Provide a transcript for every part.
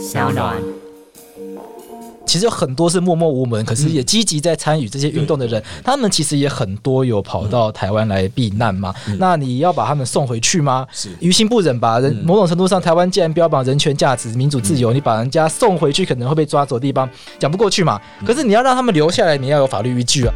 小暖。其实有很多是默默无闻，可是也积极在参与这些运动的人，他们其实也很多有跑到台湾来避难嘛。那你要把他们送回去吗？是于心不忍吧？人某种程度上，台湾既然标榜人权价值、民主自由，你把人家送回去，可能会被抓走的地方，讲不过去嘛。可是你要让他们留下来，你要有法律依据啊。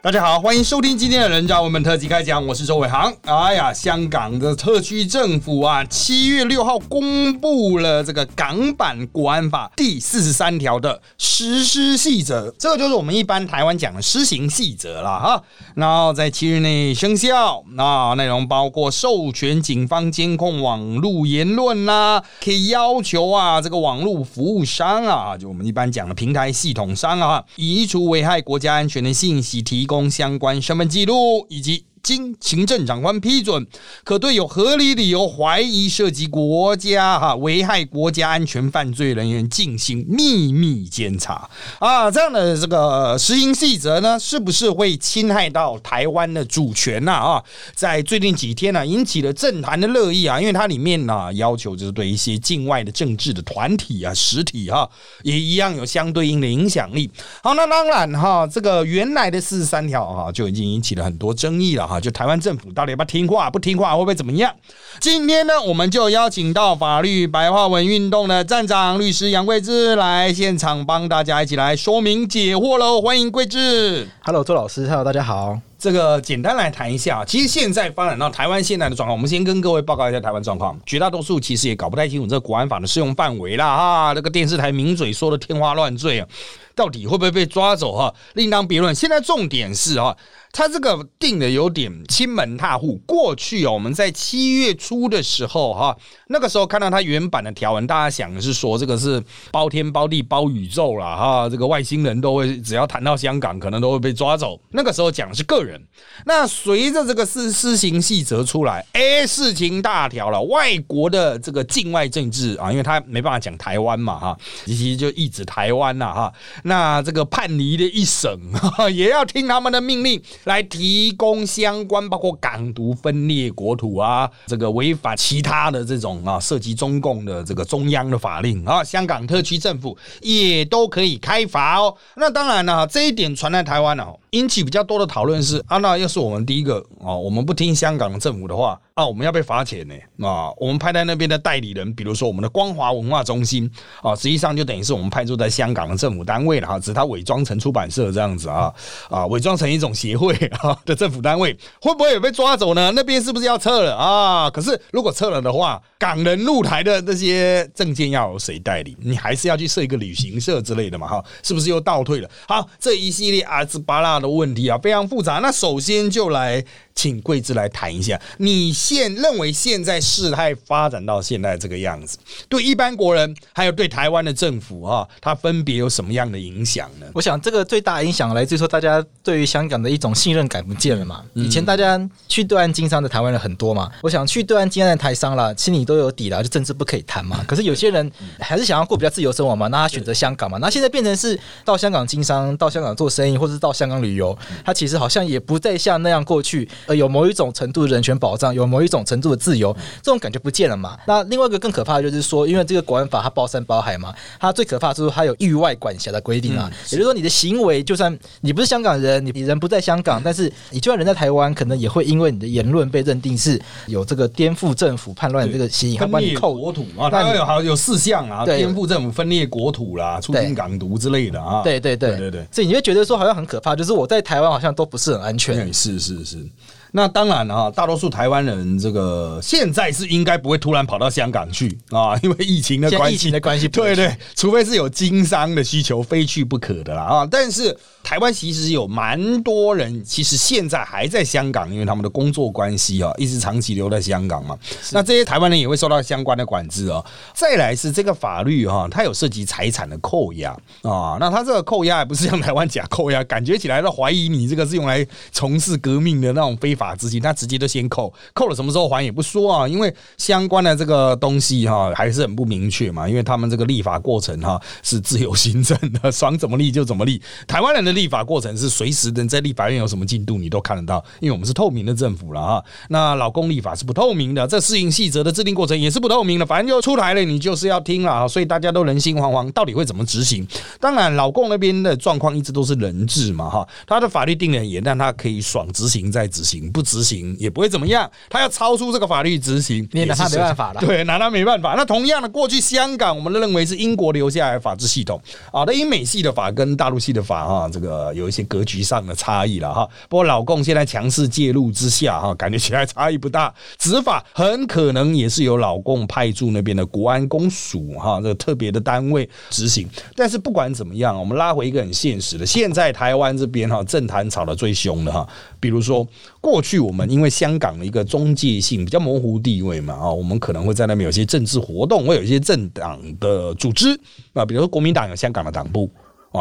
大家好，欢迎收听今天的人渣文本特辑开讲，我是周伟航。哎呀，香港的特区政府啊，七月六号公布了这个港版国安法第四十三条的实施细则，这个就是我们一般台湾讲的施行细则了哈。然后在七日内生效，那内容包括授权警方监控网络言论啦，可以要求啊这个网络服务商啊，就我们一般讲的平台系统商啊，移除危害国家安全的信息，提供。相关身份记录以及。经行政长官批准，可对有合理理由怀疑涉及国家哈危害国家安全犯罪人员进行秘密监察啊，这样的这个实行细则呢，是不是会侵害到台湾的主权呐？啊，在最近几天呢，引起了政坛的热议啊，因为它里面呢要求就是对一些境外的政治的团体啊、实体哈，也一样有相对应的影响力。好，那当然哈，这个原来的四十三条啊就已经引起了很多争议了哈。就台湾政府到底要不要听话？不听话会不会怎么样？今天呢，我们就邀请到法律白话文运动的站长律师杨贵枝来现场帮大家一起来说明解惑喽！欢迎贵枝，Hello，周老师，Hello，大家好。这个简单来谈一下，其实现在发展到台湾现在的状况，我们先跟各位报告一下台湾状况。绝大多数其实也搞不太清楚这个国安法的适用范围啦，哈，那个电视台名嘴说的天花乱坠啊，到底会不会被抓走哈？另当别论。现在重点是啊。他这个定的有点亲门踏户。过去哦，我们在七月初的时候哈，那个时候看到他原版的条文，大家想的是说这个是包天包地包宇宙了哈，这个外星人都会只要谈到香港，可能都会被抓走。那个时候讲的是个人。那随着这个施施行细则出来，哎，事情大条了，外国的这个境外政治啊，因为他没办法讲台湾嘛哈，其实就一指台湾了哈。那这个叛离的一省也要听他们的命令。来提供相关包括港独分裂国土啊，这个违反其他的这种啊涉及中共的这个中央的法令啊，香港特区政府也都可以开罚哦。那当然了，这一点传来台湾了，引起比较多的讨论是啊，那要是我们第一个啊，我们不听香港政府的话。啊，我们要被罚钱呢！啊，我们派在那边的代理人，比如说我们的光华文化中心啊，实际上就等于是我们派驻在香港的政府单位了哈，只是他伪装成出版社这样子啊啊，伪装成一种协会啊的政府单位，会不会也被抓走呢？那边是不是要撤了啊？可是如果撤了的话，港人入台的那些证件要由谁代理？你还是要去设一个旅行社之类的嘛？哈，是不是又倒退了？好，这一系列阿兹巴拉的问题啊，非常复杂。那首先就来。请贵子来谈一下，你现认为现在事态发展到现在这个样子，对一般国人还有对台湾的政府啊，它分别有什么样的影响呢？我想这个最大影响来自于说，大家对于香港的一种信任感不见了嘛。以前大家去对岸经商的台湾人很多嘛，我想去对岸经商的台商了，心里都有底了，就政治不可以谈嘛。可是有些人还是想要过比较自由生活嘛，那他选择香港嘛。那现在变成是到香港经商、到香港做生意，或者是到香港旅游，他其实好像也不再像那样过去。呃，有某一种程度的人权保障，有某一种程度的自由，这种感觉不见了嘛？那另外一个更可怕的就是说，因为这个国安法它包山包海嘛，它最可怕就是它有域外管辖的规定啊。也就是说，你的行为就算你不是香港人，你人不在香港，但是你就算人在台湾，可能也会因为你的言论被认定是有这个颠覆政府叛乱这个嫌疑，他把你扣国土啊。它有好有四项啊，颠覆政府、分裂国土啦、促进港独之类的啊。对对对对对，所以你会觉得说好像很可怕，就是我在台湾好像都不是很安全。是是是。那当然了哈，大多数台湾人这个现在是应该不会突然跑到香港去啊，因为疫情的关系，疫情的关系，对对，除非是有经商的需求，非去不可的啦啊。但是台湾其实有蛮多人，其实现在还在香港，因为他们的工作关系啊，一直长期留在香港嘛。那这些台湾人也会受到相关的管制啊。再来是这个法律哈，它有涉及财产的扣押啊。那它这个扣押也不是像台湾假扣押，感觉起来都怀疑你这个是用来从事革命的那种非。法资金，他直接都先扣，扣了什么时候还也不说啊，因为相关的这个东西哈还是很不明确嘛，因为他们这个立法过程哈是自由行政的，爽怎么立就怎么立。台湾人的立法过程是随时的，在立法院有什么进度你都看得到，因为我们是透明的政府了啊。那老公立法是不透明的，这适应细则的制定过程也是不透明的，反正就出台了，你就是要听了啊。所以大家都人心惶惶，到底会怎么执行？当然，老公那边的状况一直都是人治嘛哈，他的法律定的严，但他可以爽执行再执行，不执行也不会怎么样。他要超出这个法律执行，你拿他没办法了。对，拿他没办法。那同样的，过去香港我们认为是英国留下来的法治系统啊，那英美系的法跟大陆系的法哈，这个呃有一些格局上的差异了哈。不过老共现在强势介入之下哈，感觉起来差异不大，执法很可能也是由老共派驻那边的国安公署哈，这个特别的单位执行。但是不管怎么样，我们拉回一个很现实的，现在台湾这边哈，政坛吵得最凶的哈，比如说过去我们因为香港的一个中介性比较模糊地位嘛啊，我们可能会在那边有些政治活动，会有一些政党的组织啊，比如说国民党有香港的党部。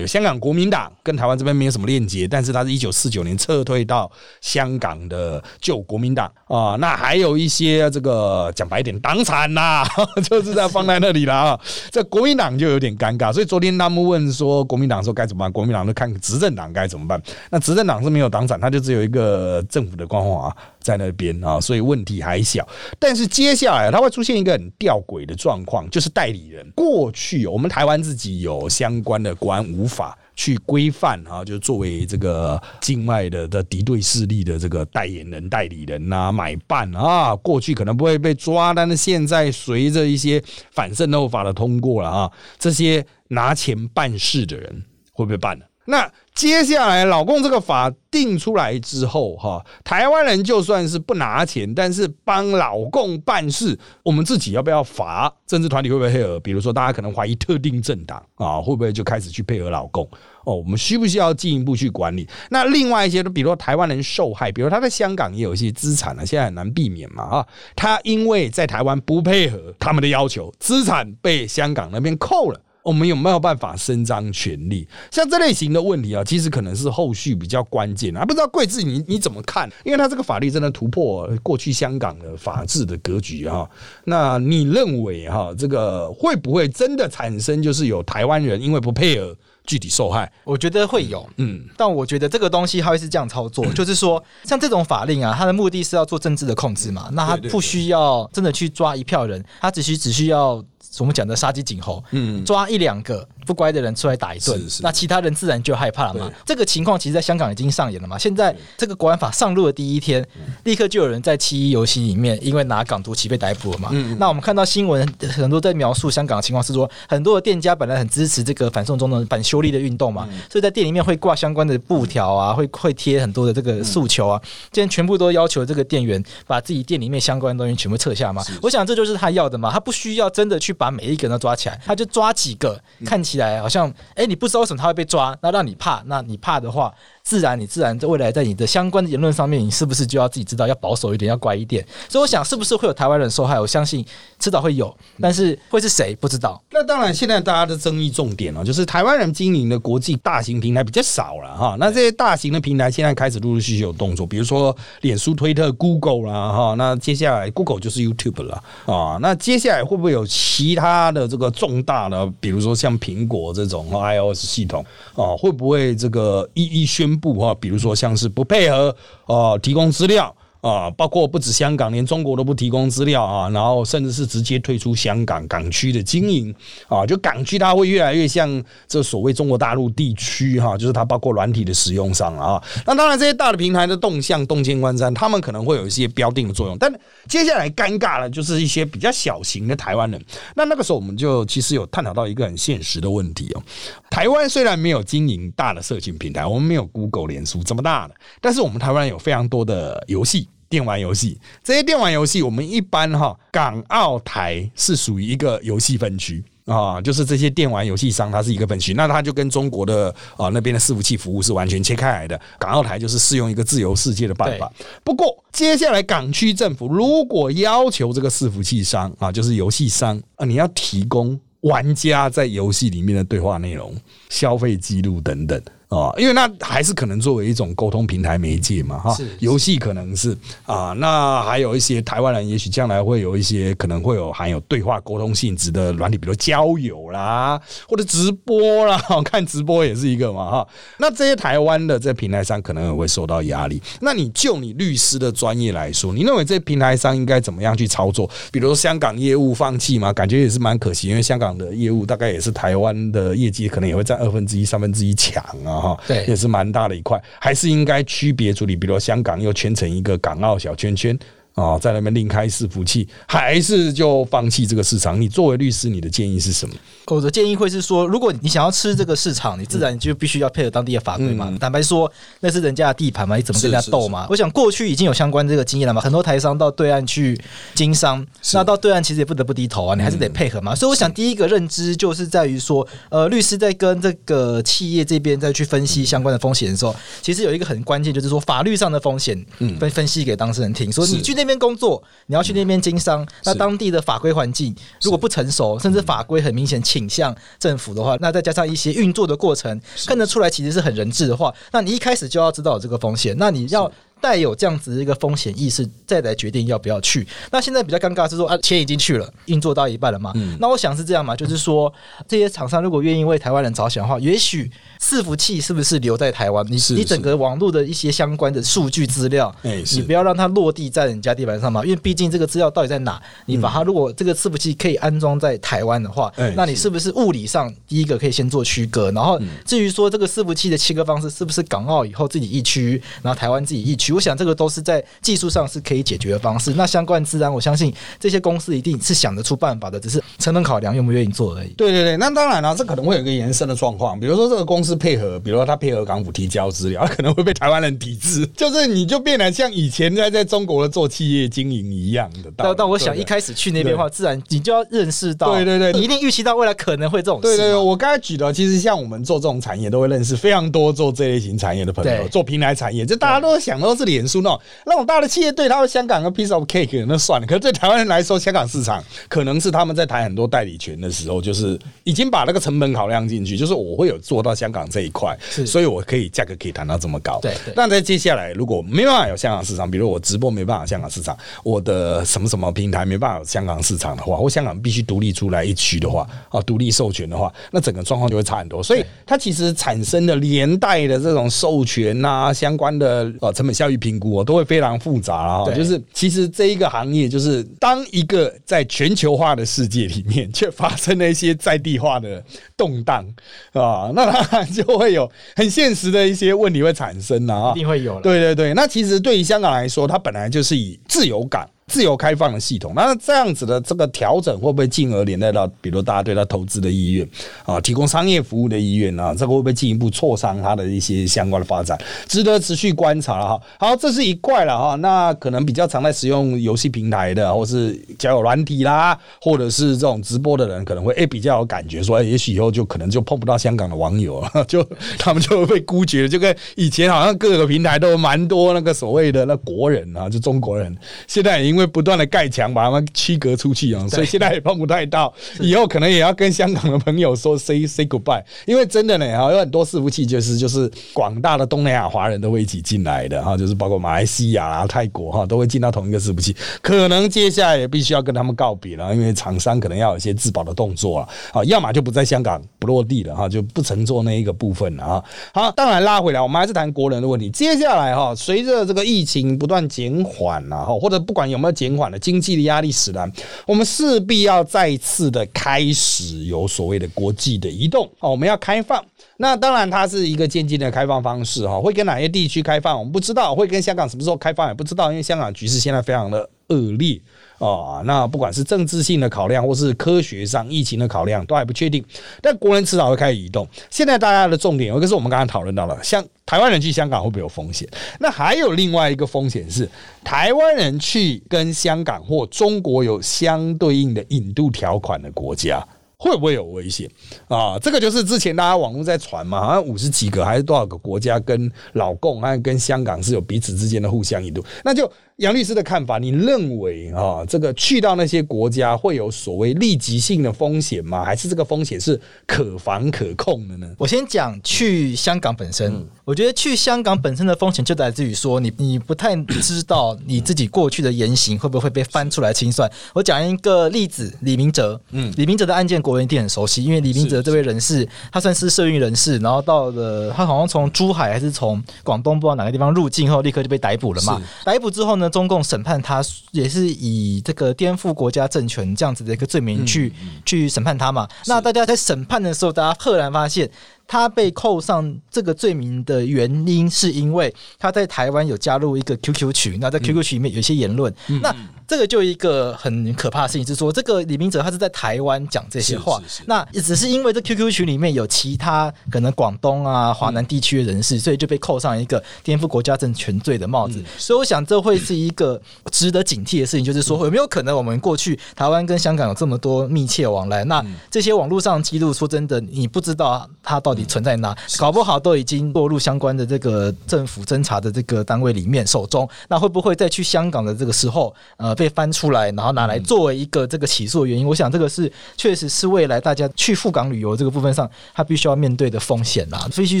有香港国民党跟台湾这边没有什么链接，但是他是一九四九年撤退到香港的旧国民党啊。那还有一些这个讲白点党产呐，就是在放在那里了啊。这国民党就有点尴尬，所以昨天他们问说国民党说该怎么办，国民党就看执政党该怎么办。那执政党是没有党产，他就只有一个政府的光华在那边啊，所以问题还小。但是接下来它会出现一个很吊诡的状况，就是代理人。过去我们台湾自己有相关的国安。无法去规范啊，就作为这个境外的的敌对势力的这个代言人、代理人呐，买办啊，过去可能不会被抓，但是现在随着一些反渗透法的通过了啊，这些拿钱办事的人会不会办呢？那接下来老公这个法定出来之后，哈，台湾人就算是不拿钱，但是帮老公办事，我们自己要不要罚？政治团体会不会配合？比如说，大家可能怀疑特定政党啊，会不会就开始去配合老公？哦，我们需不需要进一步去管理？那另外一些，比如说台湾人受害，比如他在香港也有一些资产啊，现在很难避免嘛啊，他因为在台湾不配合他们的要求，资产被香港那边扣了。我们有没有办法伸张权利？像这类型的问题啊，其实可能是后续比较关键啊。不知道贵志你你怎么看？因为他这个法律真的突破过去香港的法治的格局哈。那你认为哈，这个会不会真的产生就是有台湾人因为不配合具体受害？我觉得会有，嗯。但我觉得这个东西它会是这样操作，就是说像这种法令啊，它的目的是要做政治的控制嘛。那它不需要真的去抓一票人，它只需只需要。我们讲的杀鸡儆猴，嗯，抓一两个不乖的人出来打一顿，那其他人自然就害怕了嘛。这个情况其实，在香港已经上演了嘛。现在这个国安法上路的第一天，立刻就有人在七一游戏里面，因为拿港独旗被逮捕了嘛。嗯那我们看到新闻很多在描述香港的情况是说，很多的店家本来很支持这个反送中的反修例的运动嘛，所以在店里面会挂相关的布条啊，会会贴很多的这个诉求啊，今天全部都要求这个店员把自己店里面相关的东西全部撤下嘛。我想这就是他要的嘛，他不需要真的去。把每一个人都抓起来，他就抓几个，看起来好像，哎，你不知道为什么他会被抓，那让你怕，那你怕的话。自然，你自然在未来在你的相关的言论上面，你是不是就要自己知道要保守一点，要乖一点？所以我想，是不是会有台湾人受害？我相信迟早会有，但是会是谁不知道。那当然，现在大家的争议重点呢，就是台湾人经营的国际大型平台比较少了哈。那这些大型的平台现在开始陆陆续续有动作，比如说脸书、推特、Google 啦哈。那接下来 Google 就是 YouTube 了啊。那接下来会不会有其他的这个重大的，比如说像苹果这种 iOS 系统啊，会不会这个一一宣？宣布哈，比如说像是不配合啊，提供资料。啊，包括不止香港，连中国都不提供资料啊，然后甚至是直接退出香港港区的经营啊，就港区它会越来越像这所谓中国大陆地区哈，就是它包括软体的使用上啊。那当然这些大的平台的动向洞见观瞻，他们可能会有一些标定的作用，但接下来尴尬了，就是一些比较小型的台湾人。那那个时候我们就其实有探讨到一个很现实的问题哦，台湾虽然没有经营大的社群平台，我们没有 Google、脸书这么大的，但是我们台湾有非常多的游戏。电玩游戏，这些电玩游戏，我们一般哈港澳台是属于一个游戏分区啊，就是这些电玩游戏商它是一个分区，那它就跟中国的啊那边的伺服器服务是完全切开来的。港澳台就是适用一个自由世界的办法。不过接下来港区政府如果要求这个伺服器商啊，就是游戏商啊，你要提供玩家在游戏里面的对话内容、消费记录等等。哦，因为那还是可能作为一种沟通平台媒介嘛，哈，游戏可能是啊，那还有一些台湾人，也许将来会有一些可能会有含有对话沟通性质的软体，比如交友啦，或者直播啦，看直播也是一个嘛，哈。那这些台湾的在平台上可能也会受到压力。那你就你律师的专业来说，你认为这平台上应该怎么样去操作？比如说香港业务放弃嘛，感觉也是蛮可惜，因为香港的业务大概也是台湾的业绩可能也会占二分之一、三分之一强啊，哈，对也是蛮大的一块，还是应该区别处理。比如香港又圈成一个港澳小圈圈。啊、在那边另开伺服器，还是就放弃这个市场？你作为律师，你的建议是什么？我的建议会是说，如果你想要吃这个市场，你自然就必须要配合当地的法规嘛。嗯。坦白说，那是人家的地盘嘛，你怎么跟人家斗嘛？我想过去已经有相关这个经验了嘛，很多台商到对岸去经商，那到对岸其实也不得不低头啊，你还是得配合嘛。所以我想第一个认知就是在于说，呃，律师在跟这个企业这边再去分析相关的风险的时候，其实有一个很关键，就是说法律上的风险分分析给当事人听，说你去那边工作，你要去那边经商，那当地的法规环境如果不成熟，甚至法规很明显倾向政府的话，那再加上一些运作的过程，看得出来其实是很人质的话，那你一开始就要知道有这个风险，那你要。带有这样子的一个风险意识，再来决定要不要去。那现在比较尴尬是说啊，钱已经去了，运作到一半了嘛。那我想是这样嘛，就是说这些厂商如果愿意为台湾人着想的话，也许伺服器是不是留在台湾？你是你整个网络的一些相关的数据资料，你不要让它落地在人家地板上嘛，因为毕竟这个资料到底在哪？你把它如果这个伺服器可以安装在台湾的话哎，那你是不是物理上第一个可以先做区隔？然后至于说这个伺服器的切割方式是不是港澳以后自己一区，然后台湾自己一区，我想这个都是在技术上是可以解决的方式。那相关自然，我相信这些公司一定是想得出办法的，只是成本考量愿不愿意做而已。对对对，那当然了，这可能会有一个延伸的状况，比如说这个公司配合，比如说他配合港府提交资料，他可能会被台湾人抵制，就是你就变得像以前在在中国的做企业经营一样的。但但我想一开始去那边的话，自然你就要认识到，对对对你一定预期到未来可能会这种事。对对对，我刚才举的，其实像我们做这种产业，都会认识非常多做这类型产业的朋友，做平台产业，就大家都想的都是脸书那种那种大的企业，对他们香港的 piece of cake 那算了，可是对台湾人来说，香港市场可能是他们在谈很多代理权的时候，就是已经把那个成本考量进去，就是我会有做到香港这一块，所以我可以价格可以谈到这么高。对对那在接下来，如果没办法有香港市场，比如我直播没办法有香港市场，我的什么什么平台没办法有香港市场的话，或香港必须独立出来一区的话，啊，独立授权的话，那整个状况就会差很多。所以它其实产生的连带的这种授权啊，相关的呃成本效益评估哦，都会非常复杂啊。对就是其实这一个行业，就是当一个在全球化的世界里面，却发生了一些在地化的动荡啊，那当然就会有很现实的一些问题会产生啊。一定会有了。对对对，那其实对于香港来说，它本来就是以自由港。自由开放的系统，那这样子的这个调整会不会进而连带到，比如大家对他投资的意愿啊，提供商业服务的意愿啊，这个会不会进一步挫伤它的一些相关的发展，值得持续观察了哈。好，这是一块了哈。那可能比较常在使用游戏平台的，或是交友软体啦，或者是这种直播的人，可能会诶、比较有感觉，说、也许以后就可能就碰不到香港的网友了，就他们就会被孤绝，就跟以前好像各个平台都蛮多那个所谓的那国人啊，就中国人，现在也因为不断的盖墙把他们区隔出去啊，所以现在也碰不太到，以后可能也要跟香港的朋友说 say say goodbye，因为真的呢哈，有很多伺服器就是就是广大的东南亚华人都会一起进来的哈，就是包括马来西亚啊、泰国哈，都会进到同一个伺服器，可能接下来也必须要跟他们告别了，因为厂商可能要有一些自保的动作了啊，要么就不在香港不落地了哈，就不乘坐那一个部分了啊。好，当然拉回来，我们还是谈国人的问题。接下来哈，随着这个疫情不断减缓呐哈，或者不管有没有减缓了经济的压力使然，我们势必要再次的开始有所谓的国际的移动哦，我们要开放。那当然，它是一个渐进的开放方式哈，会跟哪些地区开放，我们不知道；会跟香港什么时候开放也不知道，因为香港局势现在非常的恶劣啊。那不管是政治性的考量，或是科学上疫情的考量，都还不确定。但国人迟早会开始移动。现在大家的重点有一个是我们刚刚讨论到了，像台湾人去香港会不会有风险？那还有另外一个风险是，台湾人去跟香港或中国有相对应的引渡条款的国家。会不会有危险啊？这个就是之前大家网络在传嘛，好像五十几个还是多少个国家跟老共还跟香港是有彼此之间的互相引渡，那就杨律师的看法，你认为啊，这个去到那些国家会有所谓立即性的风险吗？还是这个风险是可防可控的呢？我先讲去香港本身，我觉得去香港本身的风险就来自于说，你你不太知道你自己过去的言行会不会被翻出来清算。我讲一个例子，李明哲，嗯，李明哲的案件国人一定很熟悉，因为李明哲这位人士，他算是社运人士，然后到了他好像从珠海还是从广东不知道哪个地方入境后，立刻就被逮捕了嘛。逮捕之后呢？中共审判他也是以这个颠覆国家政权这样子的一个罪名去去审判他嘛？那大家在审判的时候，大家赫然发现。他被扣上这个罪名的原因，是因为他在台湾有加入一个 QQ 群，那在 QQ 群里面有一些言论，那这个就一个很可怕的事情，是说这个李明哲他是在台湾讲这些话，那只是因为这 QQ 群里面有其他可能广东啊、华南地区的人士，所以就被扣上一个颠覆国家政权罪的帽子。所以我想这会是一个值得警惕的事情，就是说有没有可能我们过去台湾跟香港有这么多密切往来，那这些网络上记录，说真的，你不知道他到底。存在哪？搞不好都已经落入相关的这个政府侦查的这个单位里面手中。那会不会再去香港的这个时候，呃，被翻出来，然后拿来作为一个这个起诉的原因？我想这个是确实是未来大家去赴港旅游这个部分上，他必须要面对的风险啦。必须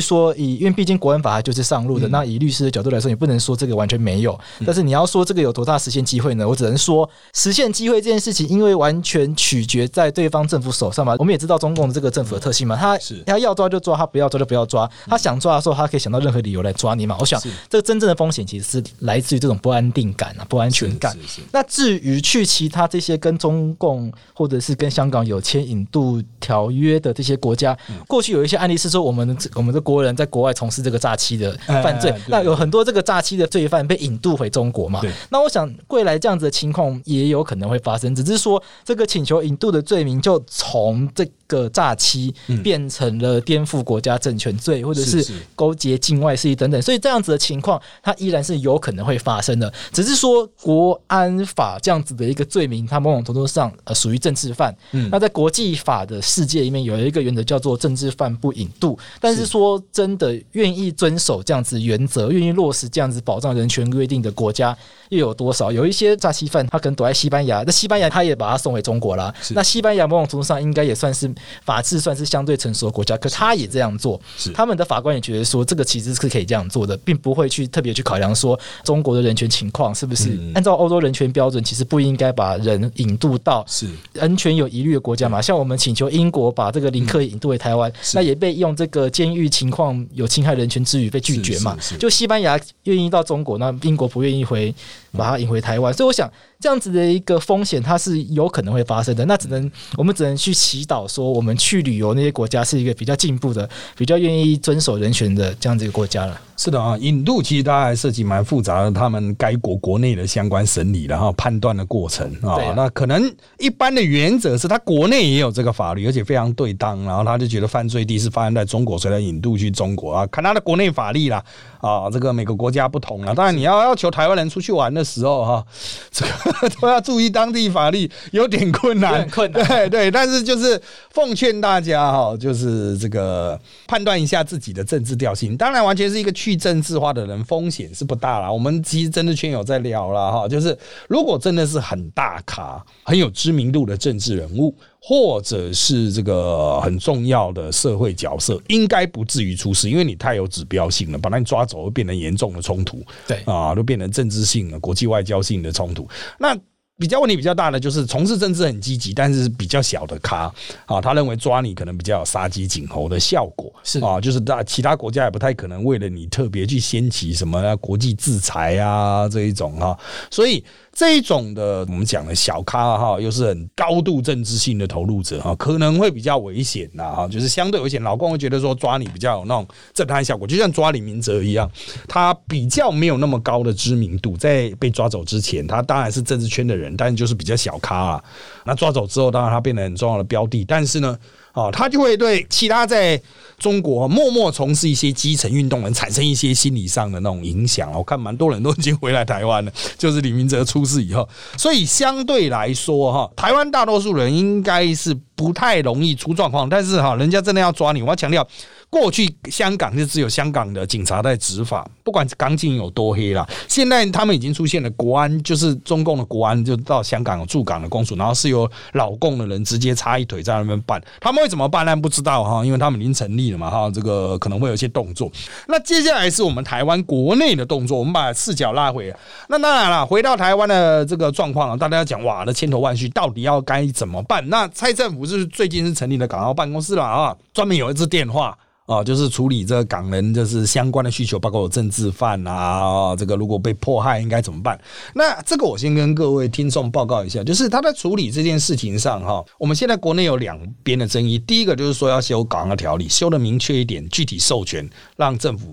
说，以因为毕竟国安法就是上路的，那以律师的角度来说，你不能说这个完全没有。但是你要说这个有多大实现机会呢？我只能说，实现机会这件事情，因为完全取决在对方政府手上嘛。我们也知道中共的这个政府的特性嘛，他他要抓就抓。他不要抓就不要抓，他想抓的时候，他可以想到任何理由来抓你嘛。我想，这个真正的风险其实是来自于这种不安定感啊，不安全感。那至于去其他这些跟中共或者是跟香港有签引渡条约的这些国家，过去有一些案例是说，我们我们的国人在国外从事这个诈欺的犯罪，那有很多这个诈欺的罪犯被引渡回中国嘛。那我想未来这样子的情况也有可能会发生，只是说这个请求引渡的罪名就从这。个诈欺变成了颠覆国家政权罪，或者是勾结境外势力等等，所以这样子的情况，它依然是有可能会发生的。只是说国安法这样子的一个罪名，它某种程度上呃属于政治犯。嗯那在国际法的世界里面，有一个原则叫做政治犯不引渡。但是说真的，愿意遵守这样子原则，愿意落实这样子保障人权规定的国家。又有多少？有一些诈欺犯，他可能躲在西班牙，那西班牙他也把他送回中国了。那西班牙某种程度上应该也算是法治算是相对成熟的国家，可他也这样做。他们的法官也觉得说，这个其实是可以这样做的，并不会去特别去考量说中国的人权情况是不是按照欧洲人权标准，其实不应该把人引渡到是人权有疑虑的国家嘛？像我们请求英国把这个林克引渡回台湾，那也被用这个监狱情况有侵害人权之余被拒绝嘛？就西班牙愿意到中国，那英国不愿意回。把它引回台湾，所以我想。这样子的一个风险，它是有可能会发生的。那只能我们只能去祈祷，说我们去旅游那些国家是一个比较进步的、比较愿意遵守人权的这样子一个国家了。是的啊，引渡其实它还涉及蛮复杂的，他们该国国内的相关审理，然后判断的过程啊。那可能一般的原则是，他国内也有这个法律，而且非常对当，然后他就觉得犯罪地是发生在中国，所以引渡去中国啊，看他的国内法律啦啊。这个每个国家不同了，当然你要要求台湾人出去玩的时候哈，这个。都要注意当地法律，有点困难，困难，对对。但是就是奉劝大家哈，就是这个判断一下自己的政治调性。当然，完全是一个去政治化的人，风险是不大了。我们其实真的圈友在聊了哈，就是如果真的是很大咖、很有知名度的政治人物。或者是这个很重要的社会角色，应该不至于出事，因为你太有指标性了，把你抓走会变成严重的冲突，对啊，都变成政治性的、国际外交性的冲突。那比较问题比较大的就是从事政治很积极，但是比较小的咖啊，他认为抓你可能比较有杀鸡儆猴的效果，是啊，就是大其他国家也不太可能为了你特别去掀起什么国际制裁啊这一种哈，所以。这种的，我们讲的小咖哈，又是很高度政治性的投入者哈，可能会比较危险呐哈，就是相对危险。老公会觉得说抓你比较有那种震撼效果，就像抓李明哲一样，他比较没有那么高的知名度，在被抓走之前，他当然是政治圈的人，但就是比较小咖啊。那抓走之后，当然他变得很重要的标的，但是呢。哦，他就会对其他在中国默默从事一些基层运动人产生一些心理上的那种影响。我看蛮多人都已经回来台湾了，就是李明哲出事以后，所以相对来说哈，台湾大多数人应该是。不太容易出状况。但是哈，人家真的要抓你，我要强调。过去香港就只有香港的警察在执法，不管港警有多黑啦。现在他们已经出现了国安，就是中共的国安，就到香港有驻港的公署，然后是由老共的人直接插一腿在那边办。他们会怎么办呢？不知道哈，因为他们已经成立了嘛哈，这个可能会有一些动作。那接下来是我们台湾国内的动作，我们把视角拉回。那当然了，回到台湾的这个状况，大家要讲哇，那千头万绪，到底要该怎么办？那蔡政府是最近是成立了港澳办公室了啊，专门有一支电话。啊，就是处理这个港人就是相关的需求，包括有政治犯啊，这个如果被迫害应该怎么办？那这个我先跟各位听众报告一下，就是他在处理这件事情上哈，我们现在国内有两边的争议。第一个就是说要修港澳条例，修的明确一点，具体授权，让政府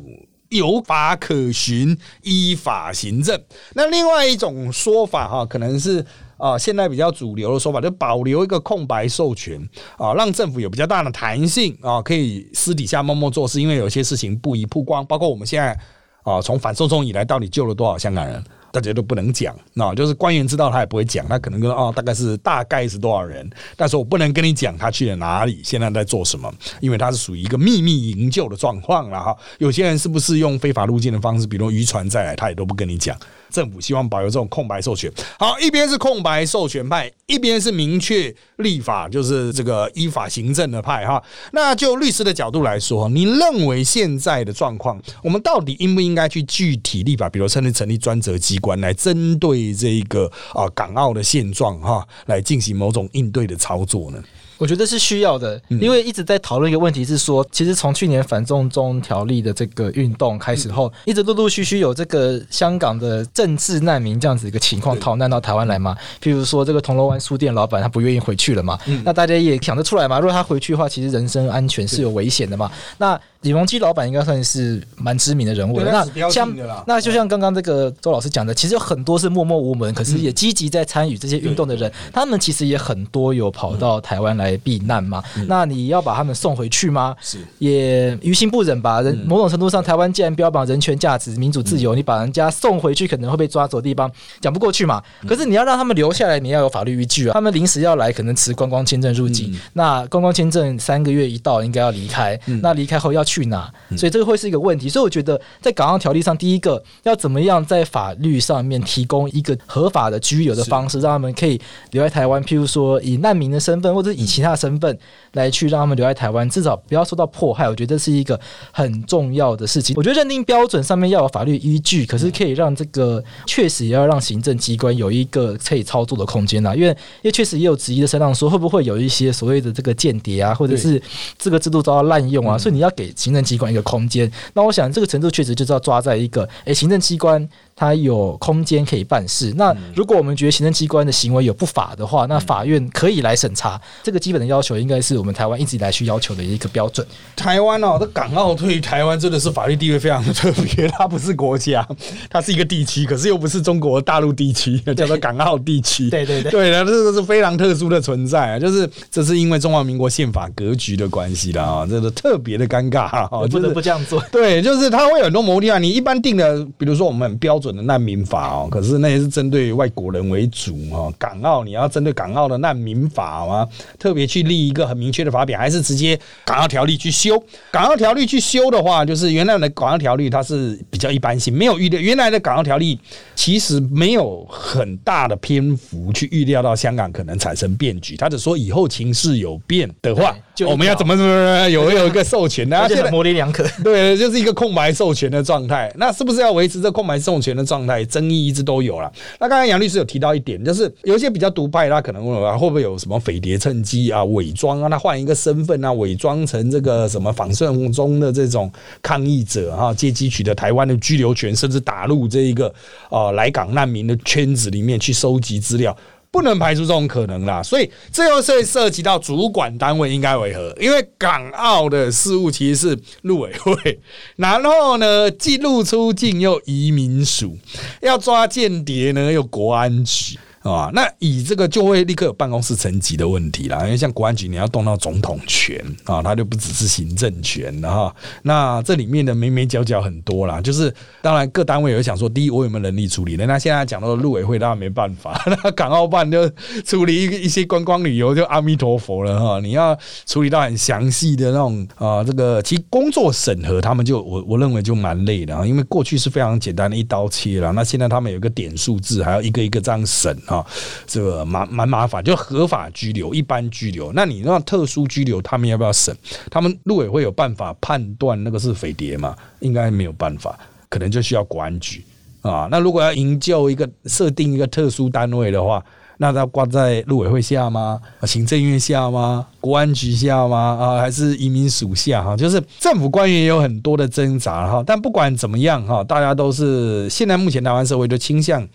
有法可循，依法行政。那另外一种说法哈，可能是。啊，现在比较主流的说法就保留一个空白授权啊，让政府有比较大的弹性啊，可以私底下默默做事，因为有些事情不宜曝光。包括我们现在啊，从反送中以来，到底救了多少香港人，大家都不能讲。那就是官员知道他也不会讲，他可能跟哦，大概是大概是多少人，但是我不能跟你讲他去了哪里，现在在做什么，因为他是属于一个秘密营救的状况了哈。有些人是不是用非法路径的方式，比如渔船再来，他也都不跟你讲。政府希望保留这种空白授权。好，一边是空白授权派，一边是明确立法，就是这个依法行政的派哈。那就律师的角度来说，你认为现在的状况，我们到底应不应该去具体立法，比如甚至成立专责机关来针对这个啊港澳的现状哈，来进行某种应对的操作呢？我觉得是需要的，因为一直在讨论一个问题，是说，其实从去年反送中条例的这个运动开始后，一直陆陆续续有这个香港的政治难民这样子一个情况逃难到台湾来嘛。譬如说，这个铜锣湾书店老板他不愿意回去了嘛，那大家也想得出来嘛。如果他回去的话，其实人身安全是有危险的嘛。那李隆基老板应该算是蛮知名的人物了。那像那就像刚刚这个周老师讲的，其实有很多是默默无闻，可是也积极在参与这些运动的人，他们其实也很多有跑到台湾来避难嘛。那你要把他们送回去吗？是也于心不忍吧。人某种程度上，台湾既然标榜人权价值、民主自由，你把人家送回去可能会被抓走的地方，讲不过去嘛。可是你要让他们留下来，你要有法律依据啊。他们临时要来，可能持观光签证入境，那观光签证三个月一到，应该要离开。那离开后要。去哪？所以这个会是一个问题。所以我觉得，在港澳条例上，第一个要怎么样在法律上面提供一个合法的居留的方式，让他们可以留在台湾。譬如说，以难民的身份，或者以其他身份来去让他们留在台湾，至少不要受到迫害。我觉得这是一个很重要的事情。我觉得认定标准上面要有法律依据，可是可以让这个确实也要让行政机关有一个可以操作的空间呐。因为，因为确实也有质疑的声浪说，会不会有一些所谓的这个间谍啊，或者是这个制度遭到滥用啊？所以你要给。行政机关一个空间，那我想这个程度确实就是要抓在一个，诶，行政机关。它有空间可以办事。那如果我们觉得行政机关的行为有不法的话，那法院可以来审查。这个基本的要求应该是我们台湾一直以来去要求的一个标准。台湾哦，这港澳对于台湾真的是法律地位非常的特别。它不是国家，它是一个地区，可是又不是中国大陆地区，叫做港澳地区。对对对，对的，这个是非常特殊的存在啊。就是这是因为中华民国宪法格局的关系啦啊，这个特别的尴尬啊，不得不这样做。对，就是它会有很多模啊。你一般定的，比如说我们很标准。的难民法哦，可是那也是针对外国人为主哦。港澳你要针对港澳的难民法吗？特别去立一个很明确的法表，还是直接港澳条例去修？港澳条例去修的话，就是原来的港澳条例它是比较一般性，没有预料。原来的港澳条例其实没有很大的篇幅去预料到香港可能产生变局。他只说以后情势有变的话，我们要怎么怎么 有有一个授权呢？现在模棱两可，对，就是一个空白授权的状态。那是不是要维持这空白授权？的状态争议一直都有了。那刚才杨律师有提到一点，就是有一些比较独派，他可能问会不会有什么匪谍趁机啊、伪装啊，他换一个身份啊，伪装成这个什么反送中的这种抗议者啊，借机取得台湾的居留权，甚至打入这一个啊来港难民的圈子里面去收集资料。不能排除这种可能啦，所以这又是涉及到主管单位应该为何？因为港澳的事务其实是陆委会，然后呢，进入出境又移民署，要抓间谍呢又国安局。啊，那以这个就会立刻有办公室层级的问题啦，因为像国安局你要动到总统权啊，它就不只是行政权的哈。那这里面的眉眉角角很多啦，就是当然各单位有想说，第一我有没有能力处理？那现在讲到的陆委会，当然没办法，那港澳办就处理一一些观光旅游就阿弥陀佛了哈。你要处理到很详细的那种啊，这个其实工作审核他们就我我认为就蛮累的啊，因为过去是非常简单的一刀切了，那现在他们有个点数字，还要一个一个这样审。啊，这个蛮蛮麻烦，就合法拘留、一般拘留。那你那特殊拘留，他们要不要审？他们陆委会有办法判断那个是匪谍吗？应该没有办法，可能就需要国安局啊。那如果要营救一个设定一个特殊单位的话，那他挂在陆委会下吗？行政院下吗？国安局下吗？啊，还是移民署下？哈，就是政府官员也有很多的挣扎哈。但不管怎么样哈，大家都是现在目前台湾社会的倾向。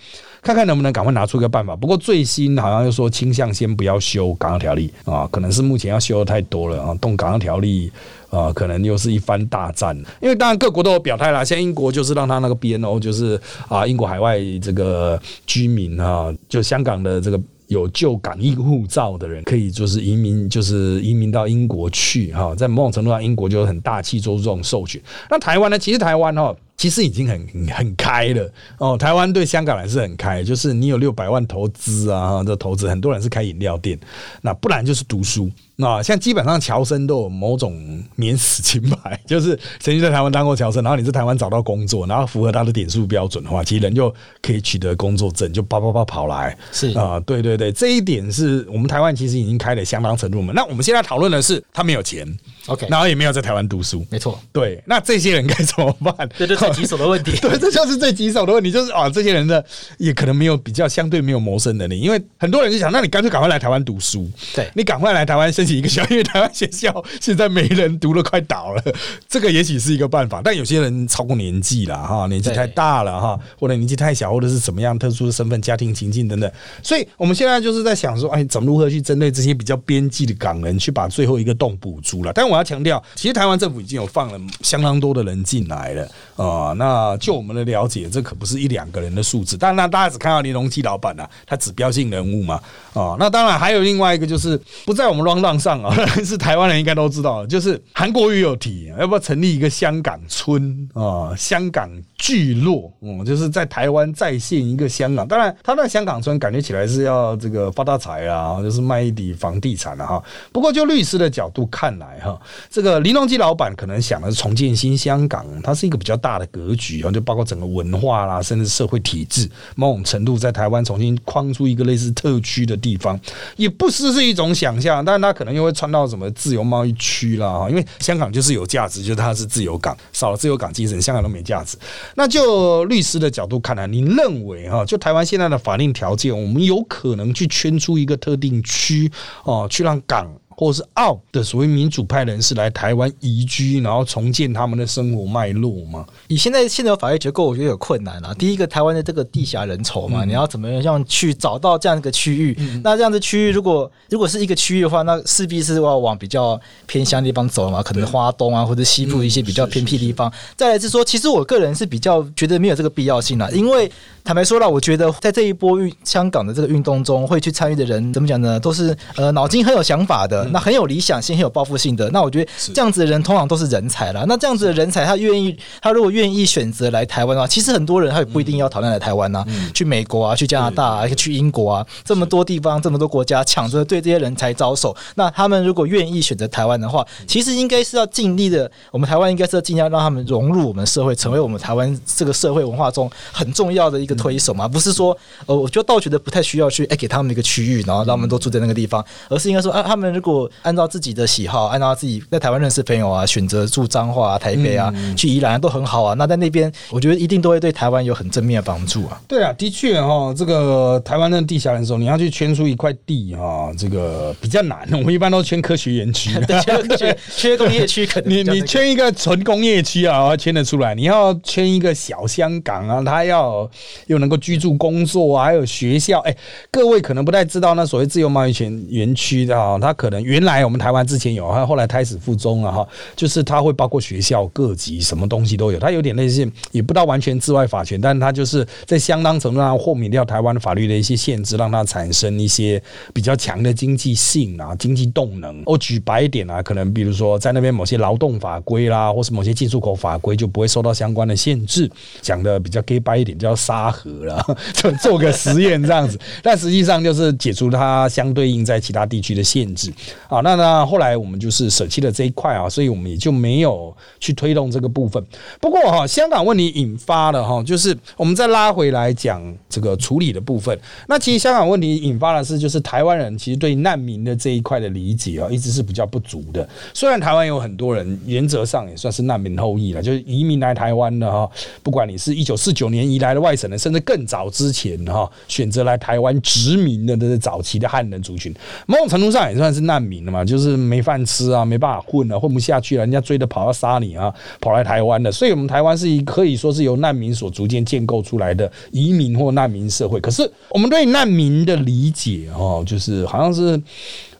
看看能不能赶快拿出一个办法。不过最新好像又说倾向先不要修《港澳条例》啊，可能是目前要修的太多了啊，动《港澳条例》啊，可能又是一番大战。因为当然各国都有表态啦，像英国就是让他那个 BNO，就是啊，英国海外这个居民啊，就香港的这个有旧港英护照的人，可以就是移民，就是移民到英国去哈。在某种程度上，英国就很大气做出这种授权。那台湾呢？其实台湾哈。其实已经很很开了哦，台湾对香港人是很开，就是你有六百万投资啊，这投资很多人是开饮料店，那不然就是读书。那像基本上侨生都有某种免死金牌，就是曾经在台湾当过侨生，然后你在台湾找到工作，然后符合他的点数标准的话，其实人就可以取得工作证，就叭叭叭跑来。是啊，对对对，这一点是我们台湾其实已经开了相当程度嘛。那我们现在讨论的是他没有钱，OK，然后也没有在台湾读书，没错。对，那这些人该怎么办？这就最棘手的问题。对，这就是最棘手的问题，就是啊，这些人的也可能没有比较相对没有谋生能力，因为很多人就想，那你干脆赶快来台湾读书，对你赶快来台湾申请一个校，因为台湾。学校现在没人读了，快倒了。这个也许是一个办法，但有些人超过年纪了哈，年纪太大了哈，或者年纪太小，或者是怎么样特殊的身份、家庭情境等等。所以我们现在就是在想说，哎，怎么如何去针对这些比较边际的港人，去把最后一个洞补足了？但我要强调，其实台湾政府已经有放了相当多的人进来了啊。那就我们的了解，这可不是一两个人的数字。但那大家只看到林隆基老板啊，他指标性人物嘛啊。那当然还有另外一个，就是不在我们 round 上啊。是台湾人应该都知道，就是韩国瑜有提要不要成立一个香港村啊，香港聚落，嗯，就是在台湾再现一个香港。当然，他那香港村感觉起来是要这个发大财啊，就是卖一笔房地产了哈。不过，就律师的角度看来哈，这个林隆基老板可能想的是重建新香港，它是一个比较大的格局啊，就包括整个文化啦，甚至社会体制，某种程度在台湾重新框出一个类似特区的地方，也不失是一种想象。但是，他可能又会穿到什么自由贸易区啦，因为香港就是有价值，就是它是自由港，少了自由港精神，香港都没价值。那就律师的角度看来，你认为哈，就台湾现在的法令条件，我们有可能去圈出一个特定区哦，去让港。或者是澳的所谓民主派人士来台湾移居，然后重建他们的生活脉络嘛？以现在现有的法律结构，我觉得有困难啊。第一个，台湾的这个地狭人稠嘛，你要怎么样去找到这样一个区域？那这样的区域，如果如果是一个区域的话，那势必是要往比较偏乡地方走嘛，可能花东啊或者西部一些比较偏僻地方。再来是说，其实我个人是比较觉得没有这个必要性了，因为坦白说了，我觉得在这一波运香港的这个运动中，会去参与的人怎么讲呢？都是呃脑筋很有想法的。那很有理想性、很有抱负性的，那我觉得这样子的人通常都是人才了。那这样子的人才，他愿意，他如果愿意选择来台湾的话，其实很多人他也不一定要讨厌来台湾呐，去美国啊，去加拿大啊，去英国啊，这么多地方，这么多国家抢着对这些人才招手。那他们如果愿意选择台湾的话，其实应该是要尽力的。我们台湾应该是要尽量让他们融入我们社会，成为我们台湾这个社会文化中很重要的一个推手嘛。不是说，呃，我就倒觉得不太需要去哎给他们一个区域，然后让他们都住在那个地方，而是应该说，啊，他们如果按按照自己的喜好，按照自己在台湾认识朋友啊，选择住彰化啊、台北啊，去宜兰都很好啊。那在那边，我觉得一定都会对台湾有很正面的帮助啊。对啊，的确哈，这个台湾的地下人时候，你要去圈出一块地哈，这个比较难。我们一般都圈科学园区，缺缺工业区，你你圈一个纯工业区啊，圈得出来。你要圈一个小香港啊，它要又能够居住、工作啊，还有学校。哎，各位可能不太知道，那所谓自由贸易圈园区的啊，它可能原来我们台湾之前有，后来胎死腹中了哈，就是它会包括学校各级什么东西都有，它有点类似，也不到完全治外法权，但它就是在相当程度上豁免掉台湾的法律的一些限制，让它产生一些比较强的经济性啊、经济动能。我举白一点啊，可能比如说在那边某些劳动法规啦，或是某些进出口法规就不会受到相关的限制。讲的比较 gay 白一点，叫沙盒了，就做个实验这样子，但实际上就是解除它相对应在其他地区的限制。啊，那那后来我们就是舍弃了这一块啊，所以我们也就没有去推动这个部分。不过哈，香港问题引发了哈，就是我们再拉回来讲这个处理的部分。那其实香港问题引发的是，就是台湾人其实对难民的这一块的理解啊，一直是比较不足的。虽然台湾有很多人原则上也算是难民后裔了，就是移民来台湾的哈，不管你是一九四九年移来的外省的，甚至更早之前哈，选择来台湾殖民的这些早期的汉人族群，某种程度上也算是难民了嘛，就是没饭吃啊，没办法混了，混不下去了，人家追着跑要杀你啊，跑来台湾的。所以，我们台湾是一可以说是由难民所逐渐建构出来的移民或难民社会。可是，我们对难民的理解哦，就是好像是。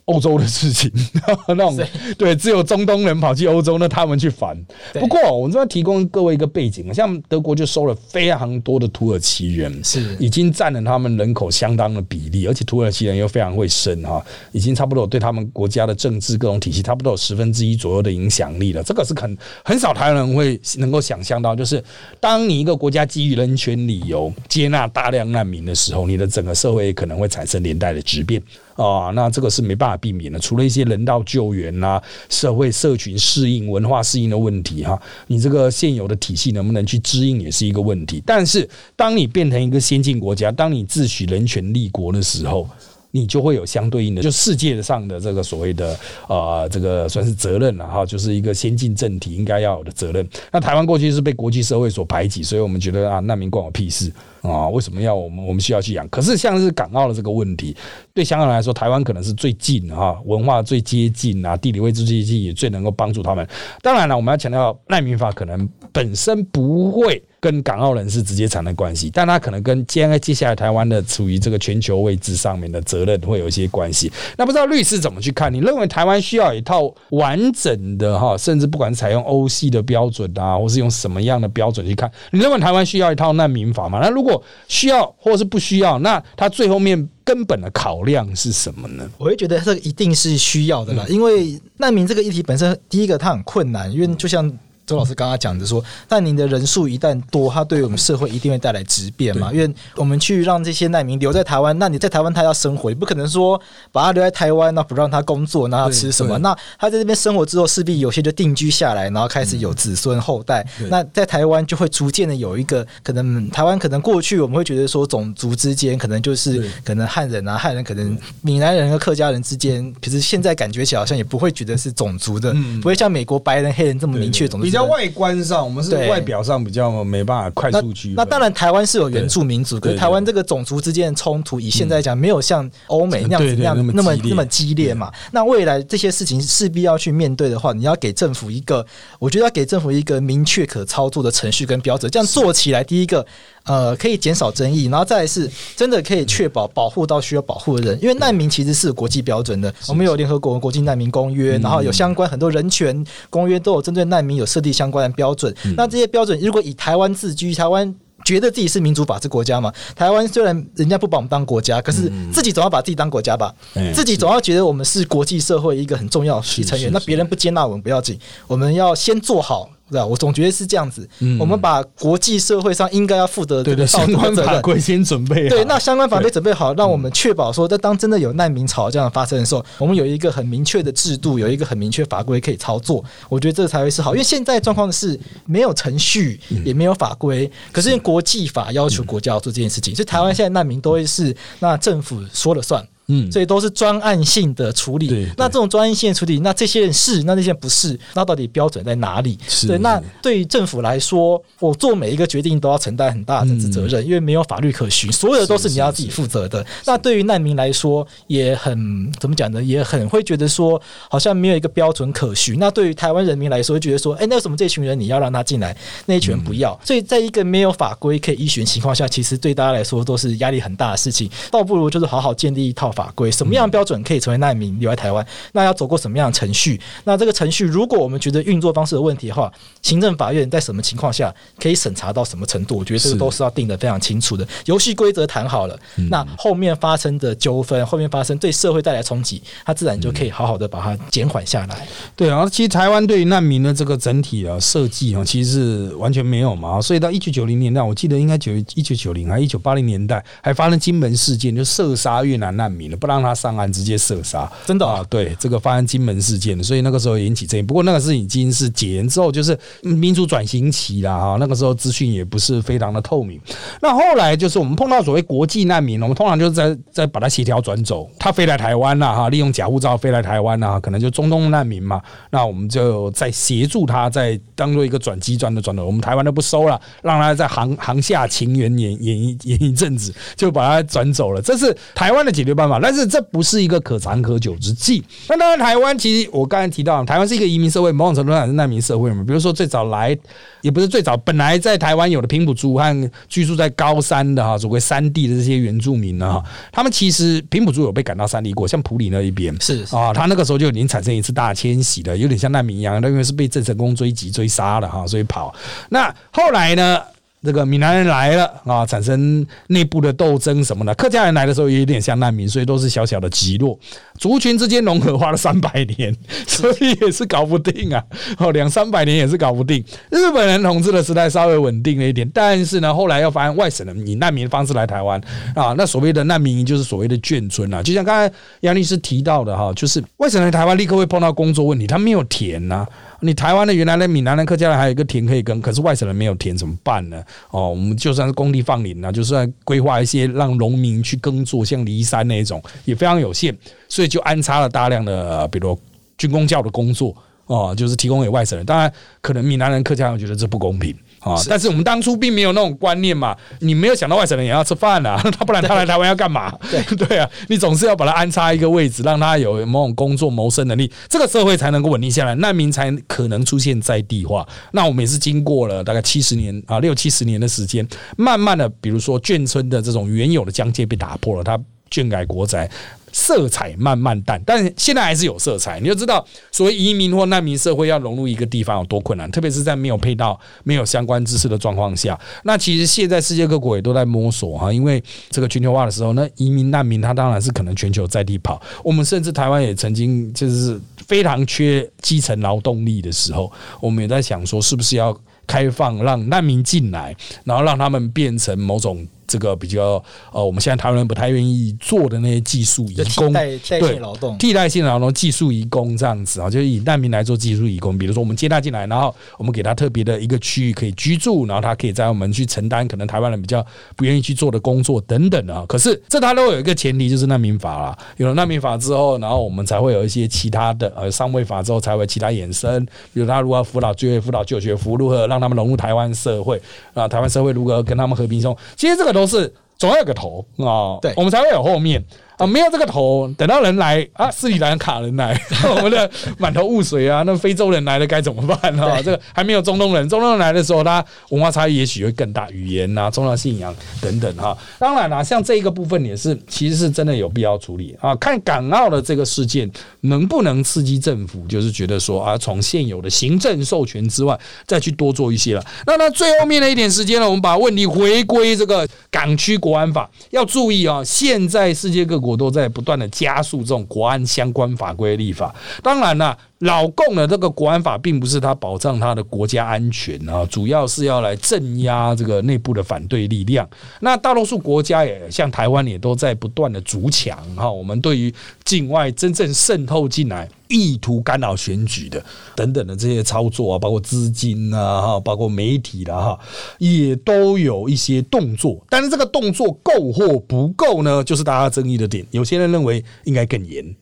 欧洲的事情，那种对，只有中东人跑去欧洲，那他们去烦。不过，我们这边提供各位一个背景，像德国就收了非常多的土耳其人，是已经占了他们人口相当的比例，而且土耳其人又非常会生哈，已经差不多对他们国家的政治各种体系差不多有十分之一左右的影响力了。这个是很很少台湾人会能够想象到，就是当你一个国家基于人权理由接纳大量难民的时候，你的整个社会可能会产生连带的质变。啊，那这个是没办法避免的。除了一些人道救援呐、社会社群适应、文化适应的问题哈，你这个现有的体系能不能去支应也是一个问题。但是，当你变成一个先进国家，当你自诩人权立国的时候，你就会有相对应的，就世界上的这个所谓的啊，这个算是责任了哈，就是一个先进政体应该要有的责任。那台湾过去是被国际社会所排挤，所以我们觉得啊，难民关我屁事。啊，为什么要我们我们需要去养？可是像是港澳的这个问题，对香港来说，台湾可能是最近哈，文化最接近啊，地理位置最近，也最能够帮助他们。当然了，我们要强调难民法可能本身不会跟港澳人士直接产生关系，但它可能跟接接下来台湾的处于这个全球位置上面的责任会有一些关系。那不知道律师怎么去看？你认为台湾需要一套完整的哈，甚至不管是采用欧系的标准啊，或是用什么样的标准去看？你认为台湾需要一套难民法吗？那如果需要或是不需要，那他最后面根本的考量是什么呢？我会觉得这个一定是需要的啦，因为难民这个议题本身，第一个它很困难，因为就像。周老师刚刚讲的说，难民的人数一旦多，它对我们社会一定会带来质变嘛？因为我们去让这些难民留在台湾，那你在台湾他要生活，你不可能说把他留在台湾，那不让他工作，那他吃什么？那他在这边生活之后，势必有些就定居下来，然后开始有子孙后代。那在台湾就会逐渐的有一个可能，台湾可能过去我们会觉得说种族之间可能就是可能汉人啊，汉人可能闽南人和客家人之间，其实现在感觉起来好像也不会觉得是种族的，不会像美国白人黑人这么明确种族。在外观上，我们是外表上比较没办法快速区分。那当然，台湾是有原住民族，可是台湾这个种族之间的冲突，以现在讲，没有像欧美那样子那样那么那么激烈嘛。那未来这些事情势必要去面对的话，你要给政府一个，我觉得要给政府一个明确可操作的程序跟标准，这样做起来，第一个。呃，可以减少争议，然后再是真的可以确保保护到需要保护的人，因为难民其实是国际标准的，我们有联合国国际难民公约，然后有相关很多人权公约都有针对难民有设立相关的标准。那这些标准如果以台湾自居，台湾觉得自己是民主法治国家嘛？台湾虽然人家不把我们当国家，可是自己总要把自己当国家吧？自己总要觉得我们是国际社会一个很重要的成员。那别人不接纳我们不要紧，我们要先做好。对吧，我总觉得是这样子。我们把国际社会上应该要负责的相关法规先准备。对，那相关法规准备好，让我们确保说，在当真的有难民潮这样发生的时候，我们有一个很明确的制度，有一个很明确法规可以操作。我觉得这才会是好，因为现在状况是没有程序，也没有法规，可是国际法要求国家要做这件事情，所以台湾现在难民都会是那政府说了算。嗯，所以都是专案性的处理。那这种专案性的处理，那这些人是，那那些人不是，那到底标准在哪里？对，那对于政府来说，我做每一个决定都要承担很大的政治责任，因为没有法律可循，所有的都是你要自己负责的。那对于难民来说，也很怎么讲呢？也很会觉得说，好像没有一个标准可循。那对于台湾人民来说，觉得说，哎，那为什么这群人你要让他进来，那一群人不要？所以在一个没有法规可以依循情况下，其实对大家来说都是压力很大的事情。倒不如就是好好建立一套。法规，什么样的标准可以成为难民留在台湾？那要走过什么样的程序？那这个程序，如果我们觉得运作方式有问题的话，行政法院在什么情况下可以审查到什么程度？我觉得这个都是要定的非常清楚的。游戏规则谈好了，那后面发生的纠纷，后面发生对社会带来冲击，它自然就可以好好的把它减缓下来。对啊，其实台湾对于难民的这个整体啊设计啊，其实是完全没有嘛。所以到一九九零年代，我记得应该九一九九零还一九八零年代，还发生金门事件，就射杀越南难民了，不让他上岸，直接射杀。真的啊，对，这个发生金门事件，所以那个时候引起争议。不过那个是已经是解严之后，就是民主转型期了哈。那个时候资讯也不是非常的透明。那后来就是我们碰到所谓国际难民，我们通常就是在在把它协调转走，他飞来台湾了哈，利用假护照飞来台湾啊，可能就中东难民嘛。那我们就在协助他，在当做一个转机转的转走，我们台湾都不收了，让他在航航下情缘演演一演一阵子，就把他转走了。这是台湾的解决办法，但是这不是一个可长可久之计。那当然，台湾其实我刚才提到，台湾是一个移民社会，某种程度上是难民社会嘛。比如说最早来，也不是最早，本来在台湾有的平埔族和居住在高山的哈，所谓山地的这些原住民呢哈，他们其实平埔族有被赶到山地过，像普里那一边是啊，他那个时候就已经产生一次大迁徙的，有点像难民一样，那因为是被郑成功追击追杀了哈，所以跑。那后来呢？这个闽南人来了啊，产生内部的斗争什么的。客家人来的时候也有点像难民，所以都是小小的集落，族群之间融合花了三百年，所以也是搞不定啊。哦，两三百年也是搞不定。日本人统治的时代稍微稳定了一点，但是呢，后来又发现外省人以难民的方式来台湾啊，那所谓的难民营就是所谓的眷村啊。就像刚才杨律师提到的哈，就是外省人台湾立刻会碰到工作问题，他没有田呐。你台湾的原来的闽南人、客家人还有一个田可以耕，可是外省人没有田怎么办呢？哦，我们就算是工地放林啊，就算规划一些让农民去耕作，像离山那一种也非常有限，所以就安插了大量的，比如军工教的工作哦，就是提供给外省人。当然，可能闽南人、客家人觉得这不公平。啊！但是我们当初并没有那种观念嘛，你没有想到外省人也要吃饭啊，他不然他来台湾要干嘛？对 对啊，你总是要把他安插一个位置，让他有某种工作谋生能力，这个社会才能够稳定下来，难民才可能出现在地化。那我们也是经过了大概七十年啊，六七十年的时间，慢慢的，比如说眷村的这种原有的疆界被打破了，他眷改国宅。色彩慢慢淡，但现在还是有色彩。你就知道，所谓移民或难民社会要融入一个地方有多困难，特别是在没有配套、没有相关知识的状况下。那其实现在世界各国也都在摸索哈，因为这个全球化的时候，那移民难民他当然是可能全球在地跑。我们甚至台湾也曾经就是非常缺基层劳动力的时候，我们也在想说，是不是要开放让难民进来，然后让他们变成某种。这个比较呃，我们现在台湾人不太愿意做的那些技术移工，代替代性劳动，替代性劳动技术移工这样子啊，就是以难民来做技术移工。比如说我们接他进来，然后我们给他特别的一个区域可以居住，然后他可以在我们去承担可能台湾人比较不愿意去做的工作等等啊。可是这他都有一个前提，就是难民法啦。有了难民法之后，然后我们才会有一些其他的呃上位法之后才会其他衍生，比如他如何辅导就业、辅导就学服务，如何让他们融入台湾社会啊？台湾社会如何跟他们和平共其实这个。都是总要有个头啊，对，我们才会有后面。啊，没有这个头，等到人来啊，斯里兰卡人来，我们的满头雾水啊。那非洲人来了该怎么办呢？这个还没有中东人，中东人来的时候，他文化差异也许会更大，语言啊、宗教信仰等等哈。当然啦，像这一个部分也是，其实是真的有必要处理啊。看港澳的这个事件能不能刺激政府，就是觉得说啊，从现有的行政授权之外，再去多做一些了。那那最后面的一点时间呢，我们把问题回归这个港区国安法，要注意啊，现在世界各。国都在不断的加速这种国安相关法规立法。当然了，老共的这个国安法并不是他保障他的国家安全啊，主要是要来镇压这个内部的反对力量。那大多数国家也像台湾也都在不断的筑墙哈。我们对于境外真正渗透进来、意图干扰选举的等等的这些操作啊，包括资金啊，哈，包括媒体的哈，也都有一些动作。但是这个动作够或不够呢？就是大家争议的点。有些人认为应该更严。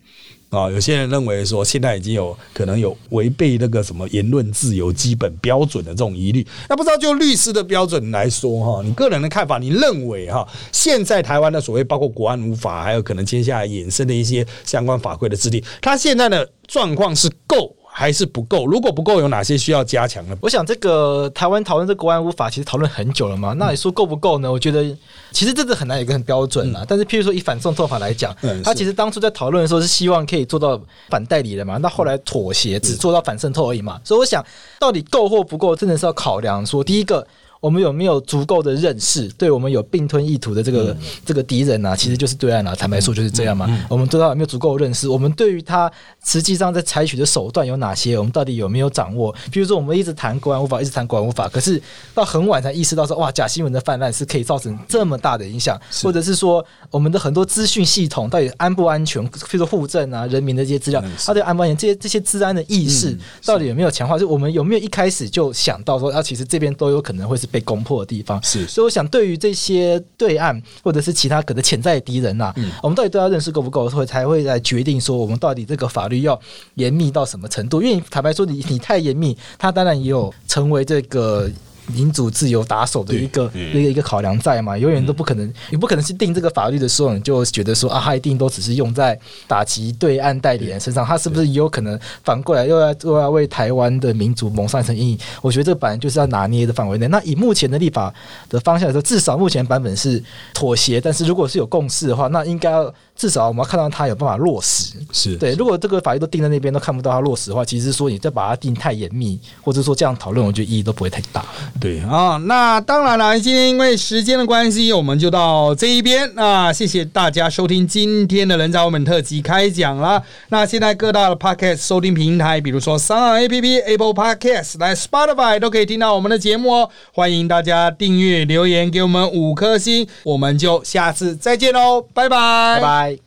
啊，有些人认为说现在已经有可能有违背那个什么言论自由基本标准的这种疑虑。那不知道就律师的标准来说哈，你个人的看法，你认为哈，现在台湾的所谓包括国安无法，还有可能接下来衍生的一些相关法规的制定，它现在的状况是够还是不够？如果不够，有哪些需要加强的？我想这个台湾讨论这国安无法，其实讨论很久了嘛。那你说够不够呢？我觉得其实这个很难有一个很标准啦。但是譬如说以反送中法来讲，嗯他其实当初在讨论的时候是希望可以做到反代理的嘛，那后来妥协只做到反渗透而已嘛。所以我想到底够或不够，真的是要考量说，第一个。我们有没有足够的认识？对我们有并吞意图的这个、这个敌人啊，其实就是对岸啊。坦白说就是这样嘛。我们对他有没有足够的认识？我们对于他实际上在采取的手段有哪些？我们到底有没有掌握？比如说，我们一直谈国安无法，一直谈国安无法，可是到很晚才意识到说，哇，假新闻的泛滥是可以造成这么大的影响，或者是说我们的很多资讯系统到底安不安全？譬如说户政啊、人民的这些资料，它对安不安全？这些这些治安的意识到底有没有强化？就我们有没有一开始就想到说，啊，其实这边都有可能会是被攻破的地方？是所以我想，对于这些对岸或者是其他可能潜在的敌人呐、我们到底对他认识够不够，会才会来决定说我们到底这个法律要严密到什么程度。因为坦白说你，你太严密，它当然也有成为这个。民主自由打手的一个一个一个考量在嘛，永远都不可能，你不可能是定这个法律的时候，你就觉得说啊，它一定都只是用在打击对岸代理人身上，它是不是也有可能反过来又要又要为台湾的民主蒙上一层阴影？我觉得这个本来就是要拿捏的范围内。那以目前的立法的方向来说，至少目前版本是妥协，但是如果是有共识的话，那应该要至少我们要看到它有办法落实。是对，如果这个法律都定在那边都看不到它落实的话，其实说你再把它定太严密，或者说这样讨论，我觉得意义都不会太大。对啊，那当然了，今天因为时间的关系，我们就到这一边那，谢谢大家收听今天的人造文本特辑开讲啦。那现在各大的 podcast 收听平台，比如说三二 APP、Apple Podcast、来 Spotify 都可以听到我们的节目哦。欢迎大家订阅、留言给我们五颗星，我们就下次再见喽，拜拜，拜拜。はい。